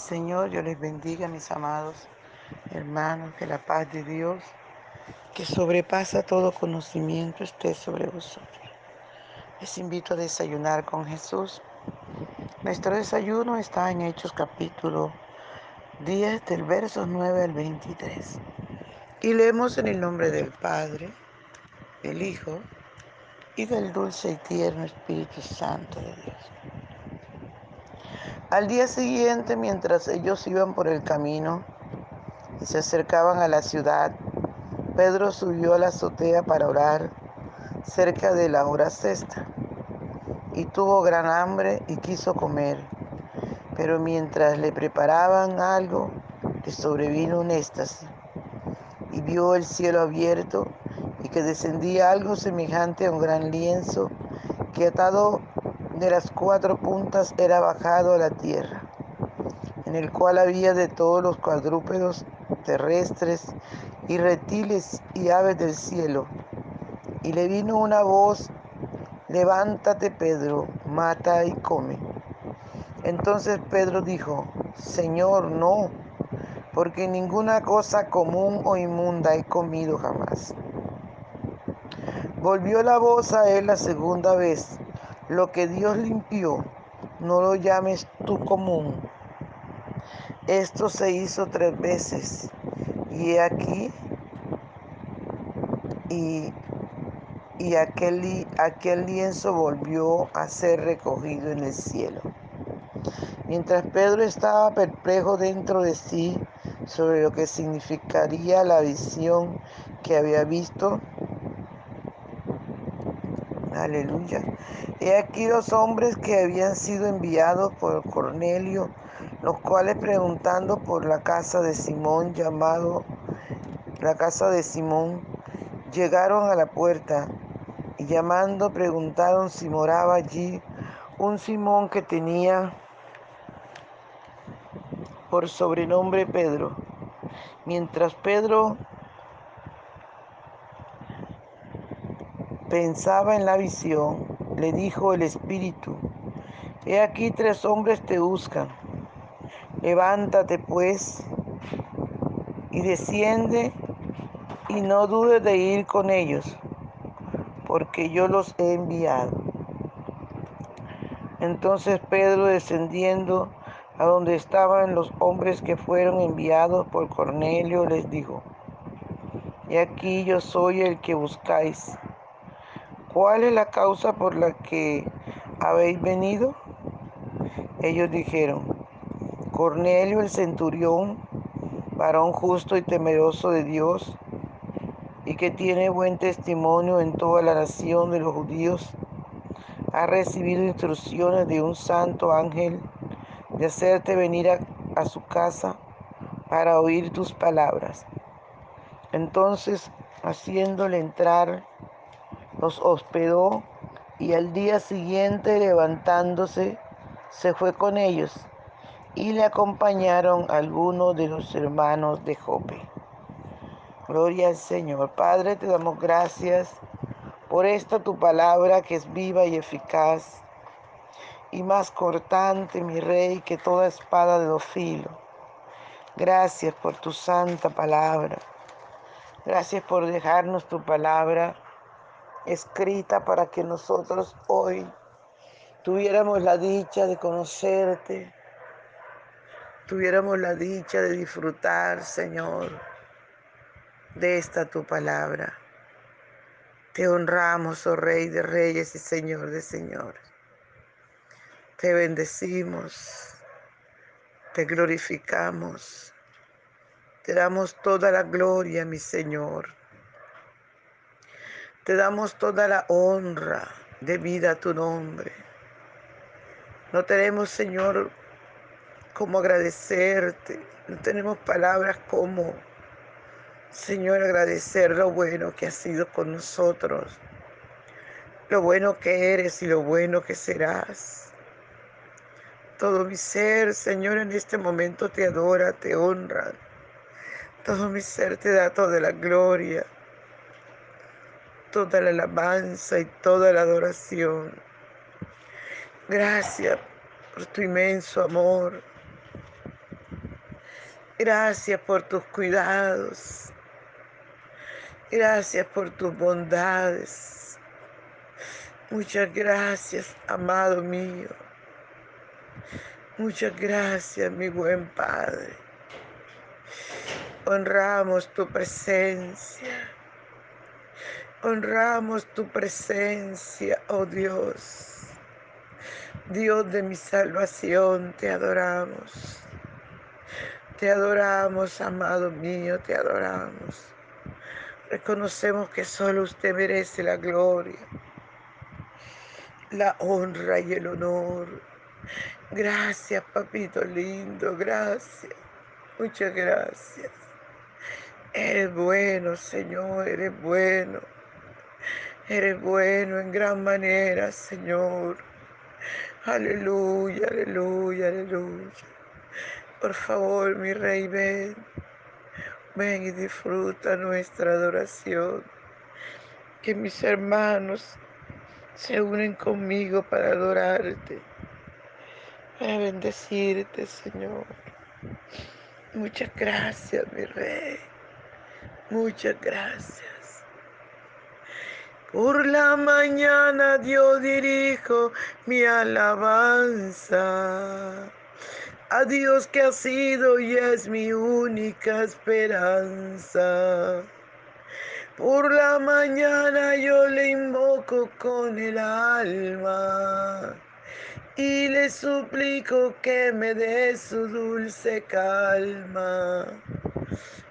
Señor, yo les bendiga, mis amados hermanos, que la paz de Dios, que sobrepasa todo conocimiento, esté sobre vosotros. Les invito a desayunar con Jesús. Nuestro desayuno está en Hechos capítulo 10 del verso 9 al 23. Y leemos en el nombre del Padre, del Hijo y del dulce y tierno Espíritu Santo de Dios. Al día siguiente, mientras ellos iban por el camino y se acercaban a la ciudad, Pedro subió a la azotea para orar cerca de la hora sexta y tuvo gran hambre y quiso comer. Pero mientras le preparaban algo, le sobrevino un éxtasis y vio el cielo abierto y que descendía algo semejante a un gran lienzo que atado de las cuatro puntas era bajado a la tierra, en el cual había de todos los cuadrúpedos terrestres y reptiles y aves del cielo. Y le vino una voz, levántate Pedro, mata y come. Entonces Pedro dijo, Señor, no, porque ninguna cosa común o inmunda he comido jamás. Volvió la voz a él la segunda vez, lo que Dios limpió, no lo llames tú común. Esto se hizo tres veces. Y aquí, y, y aquel, aquel lienzo volvió a ser recogido en el cielo. Mientras Pedro estaba perplejo dentro de sí sobre lo que significaría la visión que había visto, aleluya, He aquí dos hombres que habían sido enviados por Cornelio, los cuales preguntando por la casa de Simón, llamado la casa de Simón, llegaron a la puerta y llamando preguntaron si moraba allí un Simón que tenía por sobrenombre Pedro. Mientras Pedro pensaba en la visión, le dijo el Espíritu, he aquí tres hombres te buscan. Levántate pues y desciende y no dudes de ir con ellos, porque yo los he enviado. Entonces Pedro descendiendo a donde estaban los hombres que fueron enviados por Cornelio, les dijo, y aquí yo soy el que buscáis. ¿Cuál es la causa por la que habéis venido? Ellos dijeron, Cornelio el centurión, varón justo y temeroso de Dios, y que tiene buen testimonio en toda la nación de los judíos, ha recibido instrucciones de un santo ángel de hacerte venir a, a su casa para oír tus palabras. Entonces, haciéndole entrar, los hospedó y al día siguiente levantándose se fue con ellos y le acompañaron algunos de los hermanos de Jope. Gloria al Señor. Padre, te damos gracias por esta tu palabra que es viva y eficaz y más cortante, mi rey, que toda espada de dos. Gracias por tu santa palabra. Gracias por dejarnos tu palabra escrita para que nosotros hoy tuviéramos la dicha de conocerte, tuviéramos la dicha de disfrutar, Señor, de esta tu palabra. Te honramos, oh Rey de Reyes y Señor de Señores. Te bendecimos, te glorificamos, te damos toda la gloria, mi Señor. Te damos toda la honra debida a tu nombre. No tenemos, Señor, cómo agradecerte. No tenemos palabras como, Señor, agradecer lo bueno que has sido con nosotros. Lo bueno que eres y lo bueno que serás. Todo mi ser, Señor, en este momento te adora, te honra. Todo mi ser te da toda la gloria toda la alabanza y toda la adoración. Gracias por tu inmenso amor. Gracias por tus cuidados. Gracias por tus bondades. Muchas gracias, amado mío. Muchas gracias, mi buen Padre. Honramos tu presencia. Honramos tu presencia, oh Dios. Dios de mi salvación, te adoramos. Te adoramos, amado mío, te adoramos. Reconocemos que solo usted merece la gloria, la honra y el honor. Gracias, papito lindo, gracias. Muchas gracias. Eres bueno, Señor, eres bueno. Eres bueno en gran manera, Señor. Aleluya, aleluya, aleluya. Por favor, mi Rey, ven. Ven y disfruta nuestra adoración. Que mis hermanos se unen conmigo para adorarte, para bendecirte, Señor. Muchas gracias, mi Rey. Muchas gracias. Por la mañana yo dirijo mi alabanza a Dios que ha sido y es mi única esperanza. Por la mañana yo le invoco con el alma y le suplico que me dé su dulce calma.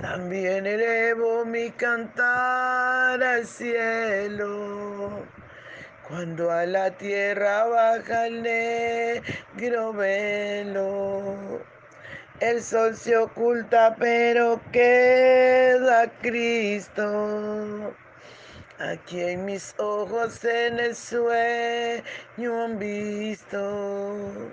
También elevo mi cantar al cielo. Cuando a la tierra baja el negro velo, el sol se oculta, pero queda Cristo. Aquí en mis ojos en el sueño han visto.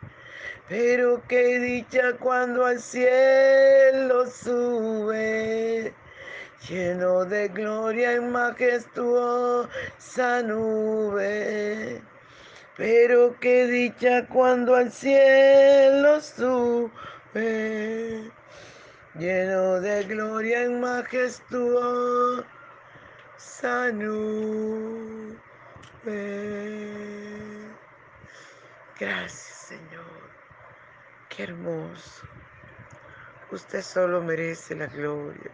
Pero qué dicha cuando al cielo sube, lleno de gloria y majestuosa nube. Pero qué dicha cuando al cielo sube, lleno de gloria y majestuosa nube. Gracias. Hermoso. Usted solo merece la gloria.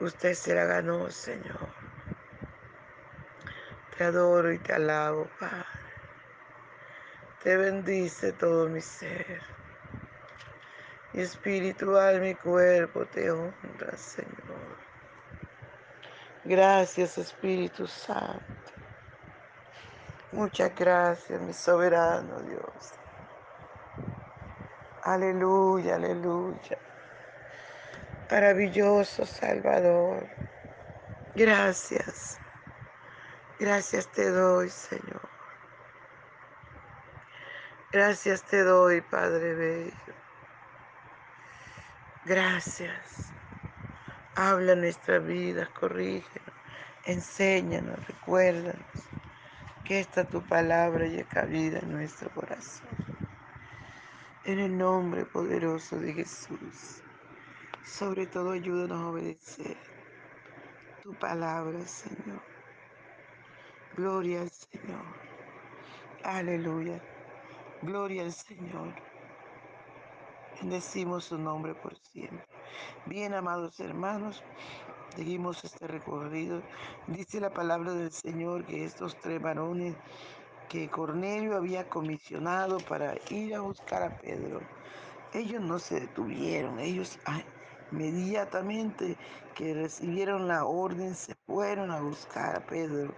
Usted se la ganó, Señor. Te adoro y te alabo, Padre. Te bendice todo mi ser. Mi espiritual, mi cuerpo te honra, Señor. Gracias, Espíritu Santo. Muchas gracias, mi soberano Dios. Aleluya, aleluya. Maravilloso Salvador. Gracias. Gracias te doy, Señor. Gracias te doy, Padre Bello. Gracias. Habla nuestra vida, corrígenos, enséñanos, recuérdanos que esta tu palabra y cabida en nuestro corazón. En el nombre poderoso de Jesús. Sobre todo ayúdanos a obedecer tu palabra, Señor. Gloria al Señor. Aleluya. Gloria al Señor. Bendecimos su nombre por siempre. Bien, amados hermanos, seguimos este recorrido. Dice la palabra del Señor que estos tres varones que Cornelio había comisionado para ir a buscar a Pedro, ellos no se detuvieron, ellos inmediatamente que recibieron la orden se fueron a buscar a Pedro.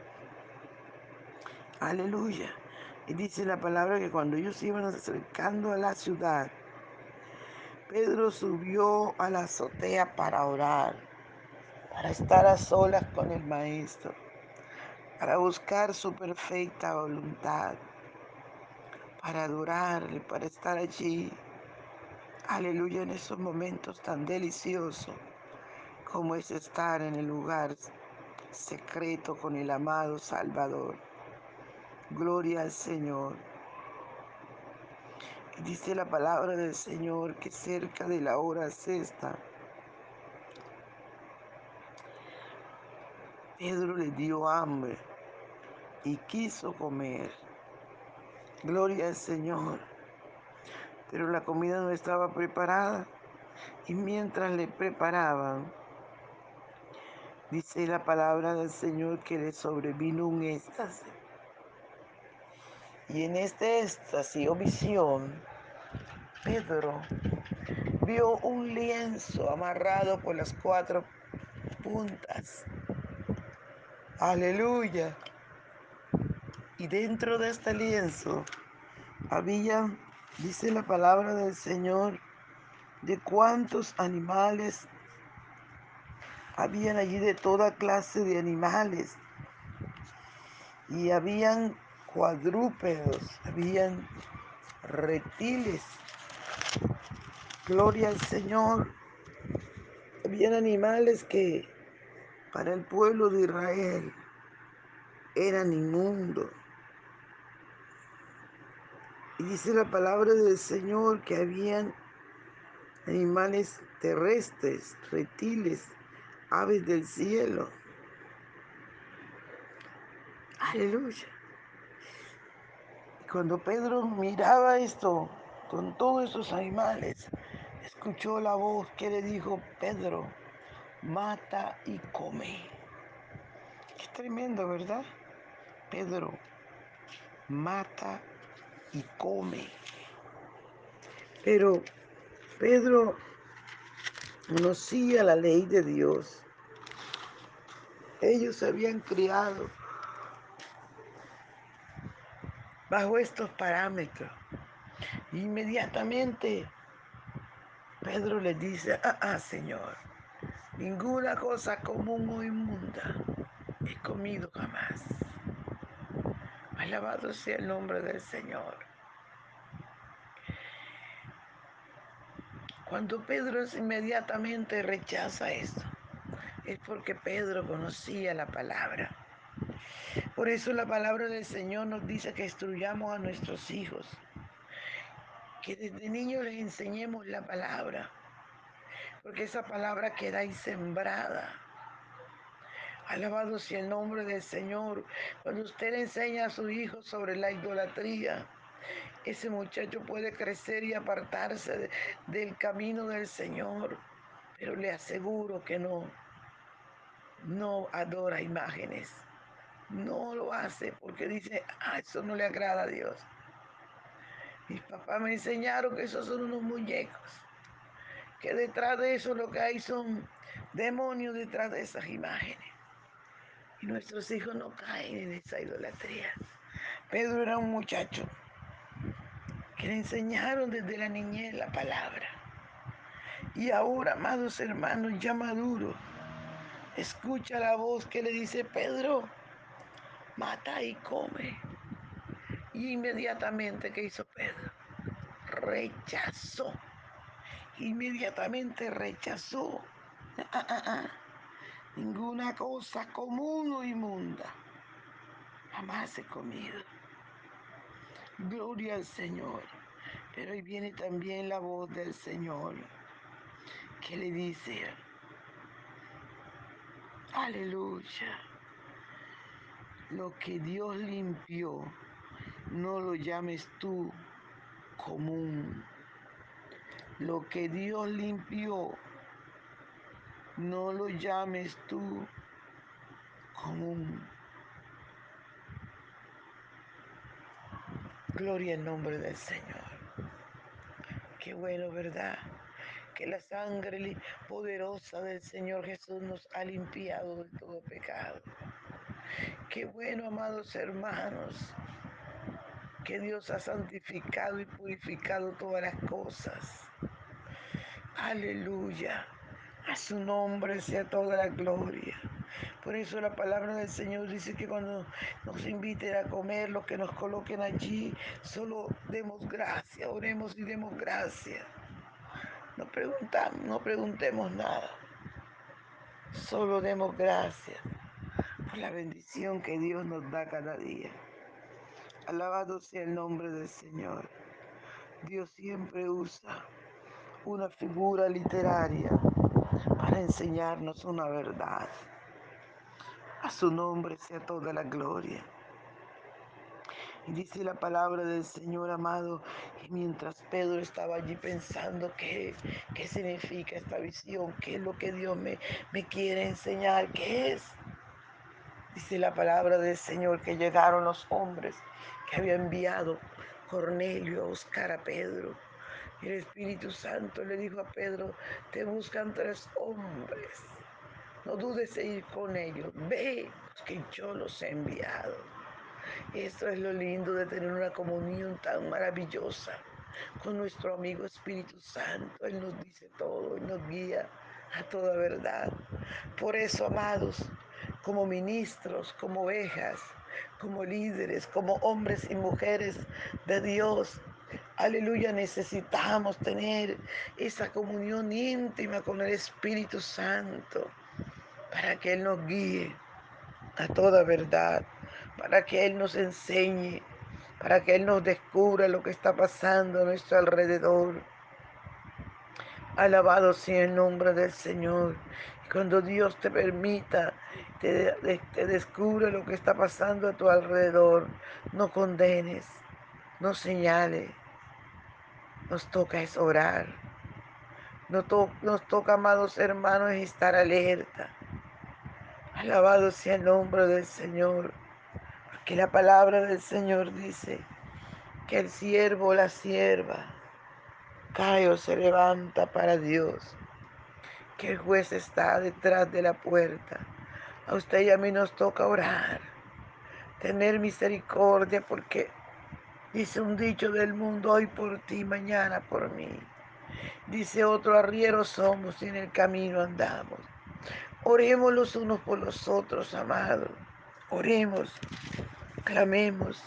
Aleluya. Y dice la palabra que cuando ellos iban acercando a la ciudad, Pedro subió a la azotea para orar, para estar a solas con el Maestro, para buscar su perfecta voluntad, para adorarle, para estar allí. Aleluya en esos momentos tan deliciosos como es estar en el lugar secreto con el amado Salvador. Gloria al Señor. Dice la palabra del Señor que cerca de la hora sexta, Pedro le dio hambre y quiso comer. Gloria al Señor. Pero la comida no estaba preparada y mientras le preparaban, dice la palabra del Señor que le sobrevino un éxtasis. Y en este éxtasis o visión, Pedro vio un lienzo amarrado por las cuatro puntas. Aleluya. Y dentro de este lienzo había, dice la palabra del Señor, de cuántos animales habían allí de toda clase de animales. Y habían cuadrúpedos, habían reptiles. Gloria al Señor. Habían animales que para el pueblo de Israel eran inmundos. Y dice la palabra del Señor que habían animales terrestres, reptiles, aves del cielo. Aleluya. Y cuando Pedro miraba esto, con todos esos animales, escuchó la voz que le dijo, Pedro, mata y come. Qué tremendo, ¿verdad? Pedro, mata y come. Pero Pedro conocía la ley de Dios. Ellos se habían criado bajo estos parámetros. Inmediatamente Pedro le dice, ah, ah, Señor, ninguna cosa común o inmunda he comido jamás. Alabado sea el nombre del Señor. Cuando Pedro inmediatamente rechaza esto, es porque Pedro conocía la palabra. Por eso la palabra del Señor nos dice que instruyamos a nuestros hijos, que desde niños les enseñemos la palabra, porque esa palabra queda ahí sembrada. Alabado sea el nombre del Señor. Cuando usted le enseña a su hijo sobre la idolatría, ese muchacho puede crecer y apartarse de, del camino del Señor, pero le aseguro que no, no adora imágenes. No lo hace porque dice, ah, eso no le agrada a Dios. Mis papás me enseñaron que esos son unos muñecos, que detrás de eso lo que hay son demonios detrás de esas imágenes. Y nuestros hijos no caen en esa idolatría. Pedro era un muchacho que le enseñaron desde la niñez la palabra. Y ahora, amados hermanos, ya maduro, escucha la voz que le dice, Pedro, mata y come. Y inmediatamente, ¿qué hizo Pedro? Rechazó. Inmediatamente rechazó. Ninguna cosa común o inmunda. Jamás he comido. Gloria al Señor. Pero ahí viene también la voz del Señor que le dice, aleluya, lo que Dios limpió, no lo llames tú común. Lo que Dios limpió, no lo llames tú común. Gloria al nombre del Señor. Qué bueno, ¿verdad? Que la sangre poderosa del Señor Jesús nos ha limpiado de todo pecado. Qué bueno, amados hermanos, que Dios ha santificado y purificado todas las cosas. Aleluya. A su nombre sea toda la gloria. Por eso la palabra del Señor dice que cuando nos inviten a comer, lo que nos coloquen allí, solo demos gracias, oremos y demos gracias. No preguntamos, no preguntemos nada. Solo demos gracias por la bendición que Dios nos da cada día. Alabado sea el nombre del Señor. Dios siempre usa una figura literaria para enseñarnos una verdad. A su nombre sea toda la gloria. Y dice la palabra del Señor amado, y mientras Pedro estaba allí pensando qué, qué significa esta visión, qué es lo que Dios me, me quiere enseñar, qué es. Dice la palabra del Señor que llegaron los hombres que había enviado Cornelio a buscar a Pedro. Y el Espíritu Santo le dijo a Pedro, te buscan tres hombres. No dudes en ir con ellos. Ve, que yo los he enviado. Esto es lo lindo de tener una comunión tan maravillosa con nuestro amigo Espíritu Santo. Él nos dice todo, Él nos guía a toda verdad. Por eso, amados, como ministros, como ovejas, como líderes, como hombres y mujeres de Dios, aleluya, necesitamos tener esa comunión íntima con el Espíritu Santo para que Él nos guíe a toda verdad para que Él nos enseñe, para que Él nos descubra lo que está pasando a nuestro alrededor. Alabado sea el nombre del Señor. Y cuando Dios te permita, te, descubre lo que está pasando a tu alrededor, no condenes, no señales. Nos toca es orar. Nos, to nos toca, amados hermanos, estar alerta. Alabado sea el nombre del Señor que la palabra del Señor dice que el siervo la sierva cae o se levanta para Dios, que el juez está detrás de la puerta. A usted y a mí nos toca orar, tener misericordia porque dice un dicho del mundo hoy por ti, mañana por mí. Dice otro, arrieros somos y en el camino andamos. Oremos los unos por los otros, amados. Oremos clamemos,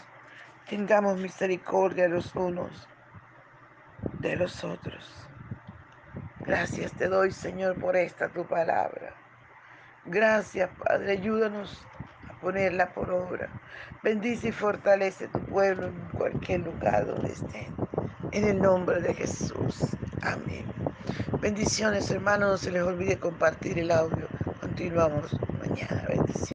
tengamos misericordia los unos de los otros. Gracias te doy, Señor, por esta tu palabra. Gracias, Padre, ayúdanos a ponerla por obra. Bendice y fortalece tu pueblo en cualquier lugar donde estén. En el nombre de Jesús. Amén. Bendiciones, hermanos. No se les olvide compartir el audio. Continuamos mañana. Bendiciones.